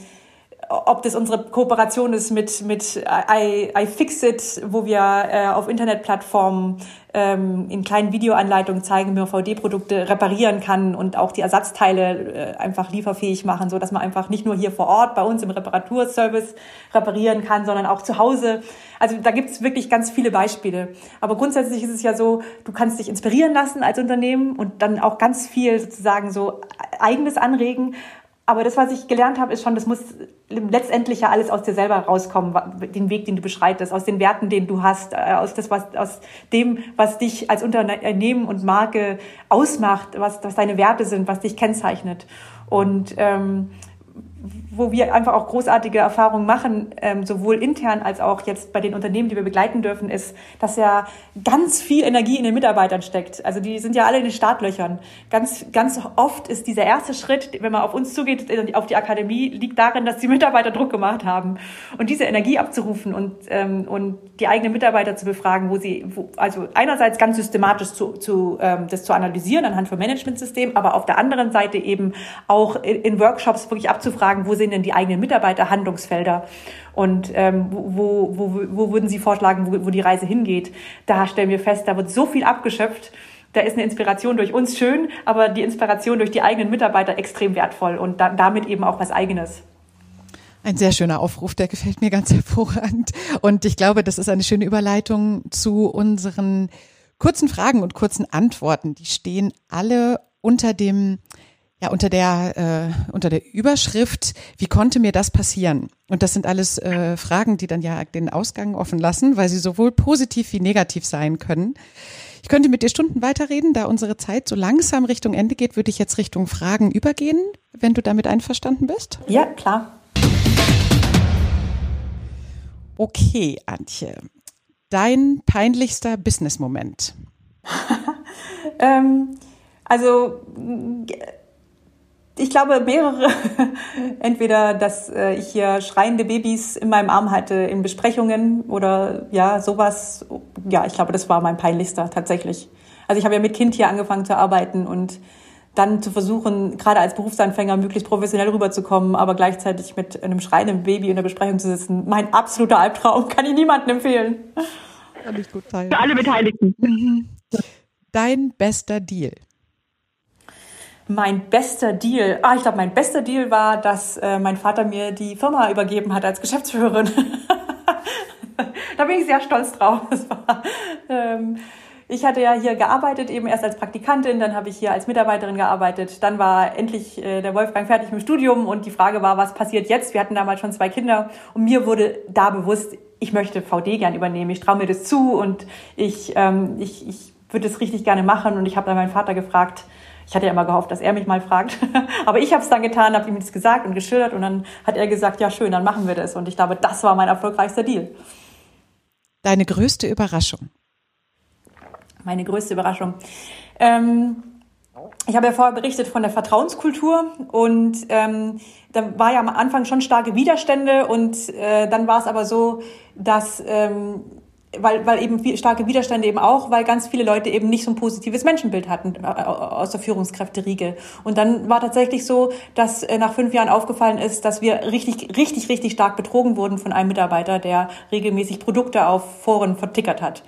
ob das unsere Kooperation ist mit, mit I, iFixit, wo wir äh, auf Internetplattformen ähm, in kleinen Videoanleitungen zeigen, wie man VD-Produkte reparieren kann und auch die Ersatzteile äh, einfach lieferfähig machen, so dass man einfach nicht nur hier vor Ort bei uns im Reparaturservice reparieren kann, sondern auch zu Hause. Also da gibt es wirklich ganz viele Beispiele. Aber grundsätzlich ist es ja so, du kannst dich inspirieren lassen als Unternehmen und dann auch ganz viel sozusagen so eigenes anregen. Aber das, was ich gelernt habe, ist schon, das muss letztendlich ja alles aus dir selber rauskommen, den Weg, den du beschreitest, aus den Werten, den du hast, äh, aus, das, was, aus dem, was dich als Unternehmen und Marke ausmacht, was, was deine Werte sind, was dich kennzeichnet. Und ähm, wo wir einfach auch großartige Erfahrungen machen, ähm, sowohl intern als auch jetzt bei den Unternehmen, die wir begleiten dürfen, ist, dass ja ganz viel Energie in den Mitarbeitern steckt. Also die sind ja alle in den Startlöchern. Ganz, ganz oft ist dieser erste Schritt, wenn man auf uns zugeht, auf die Akademie, liegt darin, dass die Mitarbeiter Druck gemacht haben. Und diese Energie abzurufen und, ähm, und die eigenen Mitarbeiter zu befragen, wo sie, wo, also einerseits ganz systematisch zu, zu, ähm, das zu analysieren anhand von Managementsystemen, aber auf der anderen Seite eben auch in, in Workshops wirklich abzufragen, wo sind denn die eigenen Mitarbeiter Handlungsfelder und ähm, wo, wo, wo würden Sie vorschlagen, wo, wo die Reise hingeht? Da stellen wir fest, da wird so viel abgeschöpft. Da ist eine Inspiration durch uns schön, aber die Inspiration durch die eigenen Mitarbeiter extrem wertvoll und da, damit eben auch was Eigenes. Ein sehr schöner Aufruf, der gefällt mir ganz hervorragend. Und ich glaube, das ist eine schöne Überleitung zu unseren kurzen Fragen und kurzen Antworten. Die stehen alle unter dem ja, unter der, äh, unter der Überschrift, wie konnte mir das passieren? Und das sind alles äh, Fragen, die dann ja den Ausgang offen lassen, weil sie sowohl positiv wie negativ sein können. Ich könnte mit dir Stunden weiterreden, da unsere Zeit so langsam Richtung Ende geht, würde ich jetzt Richtung Fragen übergehen, wenn du damit einverstanden bist. Ja, klar. Okay, Antje. Dein peinlichster Business-Moment? ähm, also ich glaube mehrere. Entweder, dass äh, ich hier schreiende Babys in meinem Arm hatte in Besprechungen oder ja, sowas. Ja, ich glaube, das war mein peinlichster tatsächlich. Also ich habe ja mit Kind hier angefangen zu arbeiten und dann zu versuchen, gerade als Berufsanfänger möglichst professionell rüberzukommen, aber gleichzeitig mit einem schreienden Baby in der Besprechung zu sitzen. Mein absoluter Albtraum, kann ich niemandem empfehlen. Kann ich gut teilen. Für alle Beteiligten. Mhm. Dein bester Deal? Mein bester Deal. Ah, ich glaube, mein bester Deal war, dass äh, mein Vater mir die Firma übergeben hat als Geschäftsführerin. da bin ich sehr stolz drauf. War, ähm, ich hatte ja hier gearbeitet, eben erst als Praktikantin, dann habe ich hier als Mitarbeiterin gearbeitet. Dann war endlich äh, der Wolfgang fertig mit dem Studium und die Frage war, was passiert jetzt? Wir hatten damals schon zwei Kinder und mir wurde da bewusst, ich möchte VD gern übernehmen. Ich traue mir das zu und ich, ähm, ich, ich würde es richtig gerne machen. Und ich habe dann meinen Vater gefragt, ich hatte ja immer gehofft, dass er mich mal fragt. Aber ich habe es dann getan, habe ihm das gesagt und geschildert und dann hat er gesagt, ja schön, dann machen wir das. Und ich glaube, das war mein erfolgreichster Deal. Deine größte Überraschung? Meine größte Überraschung. Ähm, ich habe ja vorher berichtet von der Vertrauenskultur und ähm, da war ja am Anfang schon starke Widerstände und äh, dann war es aber so, dass ähm, weil, weil eben starke Widerstände eben auch, weil ganz viele Leute eben nicht so ein positives Menschenbild hatten aus der Führungskräfteriege. Und dann war tatsächlich so, dass äh, nach fünf Jahren aufgefallen ist, dass wir richtig, richtig, richtig stark betrogen wurden von einem Mitarbeiter, der regelmäßig Produkte auf Foren vertickert hat.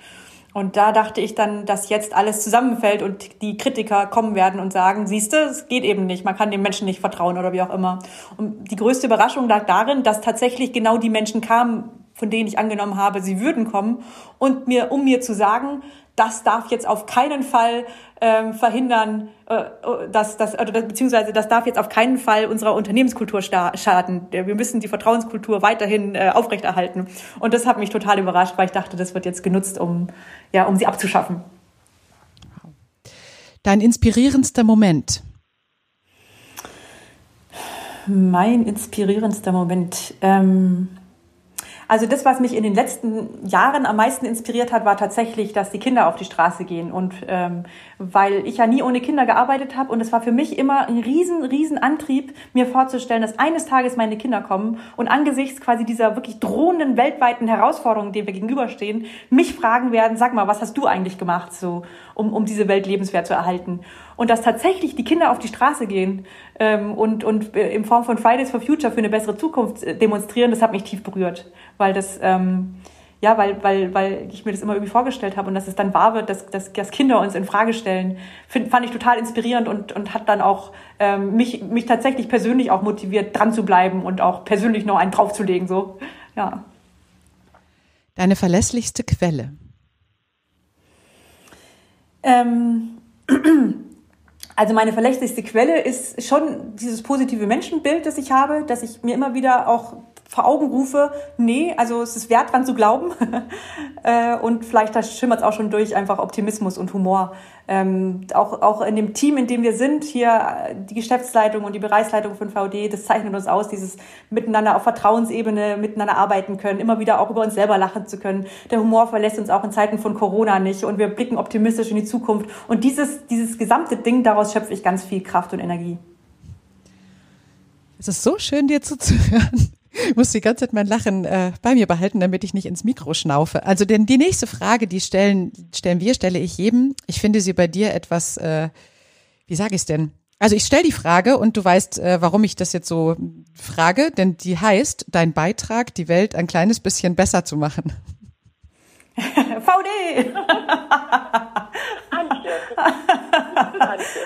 Und da dachte ich dann, dass jetzt alles zusammenfällt und die Kritiker kommen werden und sagen, siehste, es geht eben nicht, man kann dem Menschen nicht vertrauen oder wie auch immer. Und die größte Überraschung lag darin, dass tatsächlich genau die Menschen kamen, von denen ich angenommen habe, sie würden kommen und mir, um mir zu sagen, das darf jetzt auf keinen Fall ähm, verhindern, äh, dass, dass, oder beziehungsweise das darf jetzt auf keinen Fall unserer Unternehmenskultur schaden. Wir müssen die Vertrauenskultur weiterhin äh, aufrechterhalten. Und das hat mich total überrascht, weil ich dachte, das wird jetzt genutzt, um, ja, um sie abzuschaffen. Dein inspirierendster Moment? Mein inspirierendster Moment. Ähm also das, was mich in den letzten Jahren am meisten inspiriert hat, war tatsächlich, dass die Kinder auf die Straße gehen. Und ähm, weil ich ja nie ohne Kinder gearbeitet habe und es war für mich immer ein riesen, riesen Antrieb, mir vorzustellen, dass eines Tages meine Kinder kommen und angesichts quasi dieser wirklich drohenden weltweiten Herausforderungen, denen wir gegenüberstehen, mich fragen werden, sag mal, was hast du eigentlich gemacht, so, um, um diese Welt lebenswert zu erhalten? Und dass tatsächlich die Kinder auf die Straße gehen ähm, und, und äh, in Form von Fridays for Future für eine bessere Zukunft äh, demonstrieren, das hat mich tief berührt, weil das ähm, ja, weil, weil, weil ich mir das immer irgendwie vorgestellt habe und dass es dann wahr wird, dass, dass, dass Kinder uns in Frage stellen, find, fand ich total inspirierend und, und hat dann auch ähm, mich, mich tatsächlich persönlich auch motiviert, dran zu bleiben und auch persönlich noch einen draufzulegen. So. Ja. Deine verlässlichste Quelle? Ähm, also meine verlässlichste Quelle ist schon dieses positive Menschenbild, das ich habe, dass ich mir immer wieder auch vor Augen rufe, nee, also es ist wert dran zu glauben. Äh, und vielleicht da schimmert es auch schon durch einfach Optimismus und Humor. Ähm, auch, auch in dem Team, in dem wir sind, hier äh, die Geschäftsleitung und die Bereichsleitung von VD, das zeichnet uns aus, dieses miteinander auf Vertrauensebene miteinander arbeiten können, immer wieder auch über uns selber lachen zu können. Der Humor verlässt uns auch in Zeiten von Corona nicht und wir blicken optimistisch in die Zukunft. Und dieses, dieses gesamte Ding, daraus schöpfe ich ganz viel Kraft und Energie. Es ist so schön, dir zuzuhören. Ich muss die ganze Zeit mein Lachen äh, bei mir behalten, damit ich nicht ins Mikro schnaufe. Also denn die nächste Frage, die stellen, stellen wir, stelle ich jedem. Ich finde sie bei dir etwas, äh, wie sage ich es denn? Also ich stelle die Frage und du weißt, äh, warum ich das jetzt so frage, denn die heißt, dein Beitrag, die Welt ein kleines bisschen besser zu machen. VD!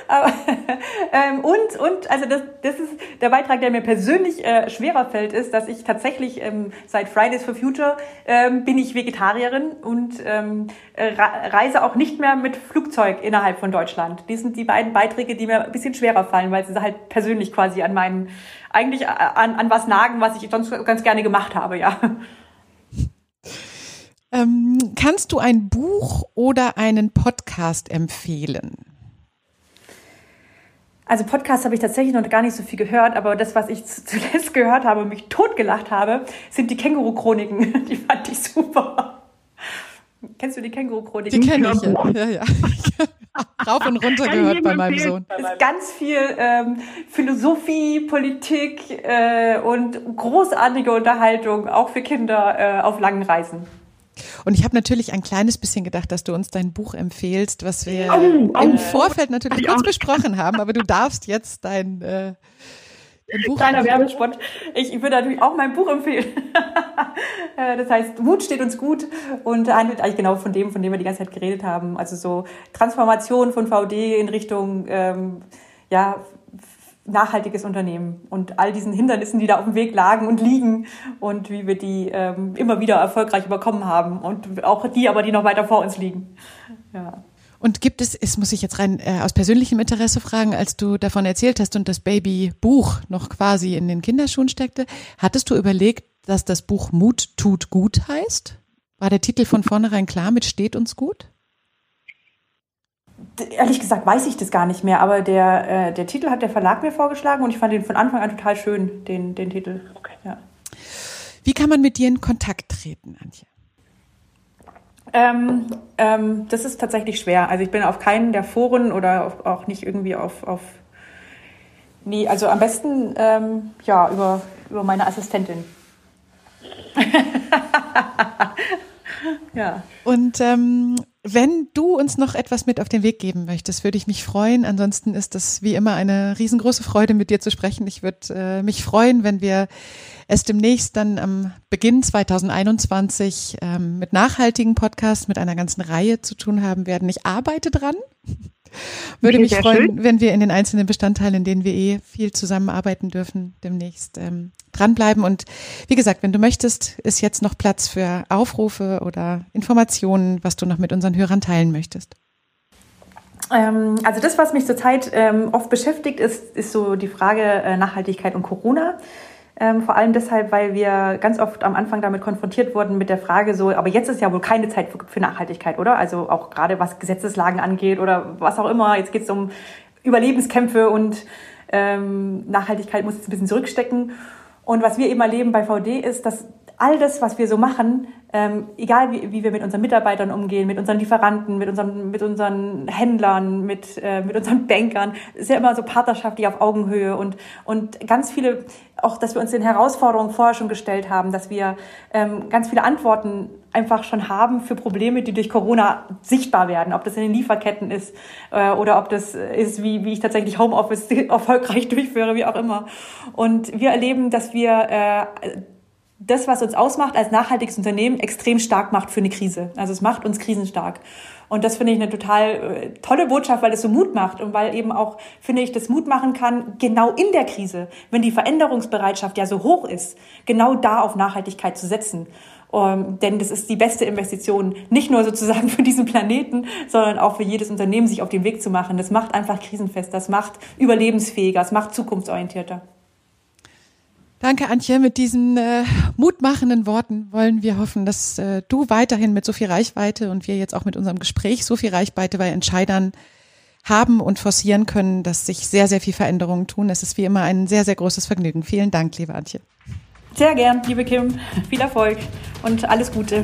Aber, ähm, und, und, also das, das ist der Beitrag, der mir persönlich äh, schwerer fällt, ist, dass ich tatsächlich ähm, seit Fridays for Future ähm, bin ich Vegetarierin und ähm, reise auch nicht mehr mit Flugzeug innerhalb von Deutschland. Die sind die beiden Beiträge, die mir ein bisschen schwerer fallen, weil sie halt persönlich quasi an meinen, eigentlich an, an was nagen, was ich sonst ganz gerne gemacht habe, ja. Ähm, kannst du ein Buch oder einen Podcast empfehlen? Also Podcast habe ich tatsächlich noch gar nicht so viel gehört, aber das, was ich zuletzt gehört habe und mich totgelacht habe, sind die Känguru-Chroniken. Die fand ich super. Kennst du die Känguru-Chroniken? Die kenne ich, ja. ja, ja. Rauf und runter gehört bei meinem Sohn. Es ist ganz viel ähm, Philosophie, Politik äh, und großartige Unterhaltung, auch für Kinder äh, auf langen Reisen. Und ich habe natürlich ein kleines bisschen gedacht, dass du uns dein Buch empfehlst, was wir oh, oh, im Vorfeld natürlich kurz besprochen haben, aber du darfst jetzt dein, äh, dein Buch. Kleiner Werbespot. Ich, ich würde natürlich auch mein Buch empfehlen. Äh, das heißt, Mut steht uns gut und handelt eigentlich genau von dem, von dem wir die ganze Zeit geredet haben. Also so Transformation von VD in Richtung ähm, ja, nachhaltiges Unternehmen und all diesen Hindernissen, die da auf dem Weg lagen und liegen und wie wir die ähm, immer wieder erfolgreich überkommen haben und auch die aber, die noch weiter vor uns liegen. Ja. Und gibt es, es muss ich jetzt rein äh, aus persönlichem Interesse fragen, als du davon erzählt hast und das Babybuch noch quasi in den Kinderschuhen steckte, hattest du überlegt, dass das Buch Mut tut gut heißt? War der Titel von vornherein klar mit steht uns gut? Ehrlich gesagt weiß ich das gar nicht mehr, aber der, äh, der Titel hat der Verlag mir vorgeschlagen und ich fand den von Anfang an total schön, den, den Titel. Okay. Ja. Wie kann man mit dir in Kontakt treten, Antje? Ähm, ähm, das ist tatsächlich schwer. Also ich bin auf keinen der Foren oder auf, auch nicht irgendwie auf, auf nee, also am besten ähm, ja über, über meine Assistentin. ja. Und ähm, wenn du uns noch etwas mit auf den Weg geben möchtest, würde ich mich freuen. Ansonsten ist das wie immer eine riesengroße Freude, mit dir zu sprechen. Ich würde äh, mich freuen, wenn wir es demnächst dann am Beginn 2021 ähm, mit nachhaltigen Podcasts, mit einer ganzen Reihe zu tun haben werden. Ich arbeite dran. Würde mich freuen, schön. wenn wir in den einzelnen Bestandteilen, in denen wir eh viel zusammenarbeiten dürfen, demnächst ähm, dranbleiben. Und wie gesagt, wenn du möchtest, ist jetzt noch Platz für Aufrufe oder Informationen, was du noch mit unseren Hörern teilen möchtest. Ähm, also das, was mich zurzeit ähm, oft beschäftigt, ist, ist so die Frage äh, Nachhaltigkeit und Corona. Ähm, vor allem deshalb, weil wir ganz oft am Anfang damit konfrontiert wurden mit der Frage so, aber jetzt ist ja wohl keine Zeit für, für Nachhaltigkeit, oder? Also auch gerade was Gesetzeslagen angeht oder was auch immer. Jetzt geht es um Überlebenskämpfe und ähm, Nachhaltigkeit muss jetzt ein bisschen zurückstecken. Und was wir eben erleben bei VD ist, dass all das, was wir so machen, ähm, egal wie, wie wir mit unseren Mitarbeitern umgehen, mit unseren Lieferanten, mit unseren, mit unseren Händlern, mit, äh, mit unseren Bankern, ist ja immer so partnerschaftlich auf Augenhöhe und, und ganz viele, auch dass wir uns den Herausforderungen vorher schon gestellt haben, dass wir ähm, ganz viele Antworten einfach schon haben für Probleme, die durch Corona sichtbar werden, ob das in den Lieferketten ist äh, oder ob das ist, wie, wie ich tatsächlich Homeoffice erfolgreich durchführe, wie auch immer. Und wir erleben, dass wir äh, das, was uns ausmacht als nachhaltiges Unternehmen, extrem stark macht für eine Krise. Also es macht uns krisenstark. Und das finde ich eine total äh, tolle Botschaft, weil es so Mut macht und weil eben auch, finde ich, das Mut machen kann, genau in der Krise, wenn die Veränderungsbereitschaft ja so hoch ist, genau da auf Nachhaltigkeit zu setzen. Um, ähm, denn das ist die beste Investition, nicht nur sozusagen für diesen Planeten, sondern auch für jedes Unternehmen, sich auf den Weg zu machen. Das macht einfach krisenfest, das macht überlebensfähiger, das macht zukunftsorientierter. Danke, Antje. Mit diesen äh, mutmachenden Worten wollen wir hoffen, dass äh, du weiterhin mit so viel Reichweite und wir jetzt auch mit unserem Gespräch so viel Reichweite bei Entscheidern haben und forcieren können, dass sich sehr, sehr viel Veränderungen tun. Es ist wie immer ein sehr, sehr großes Vergnügen. Vielen Dank, liebe Antje. Sehr gern, liebe Kim. Viel Erfolg und alles Gute.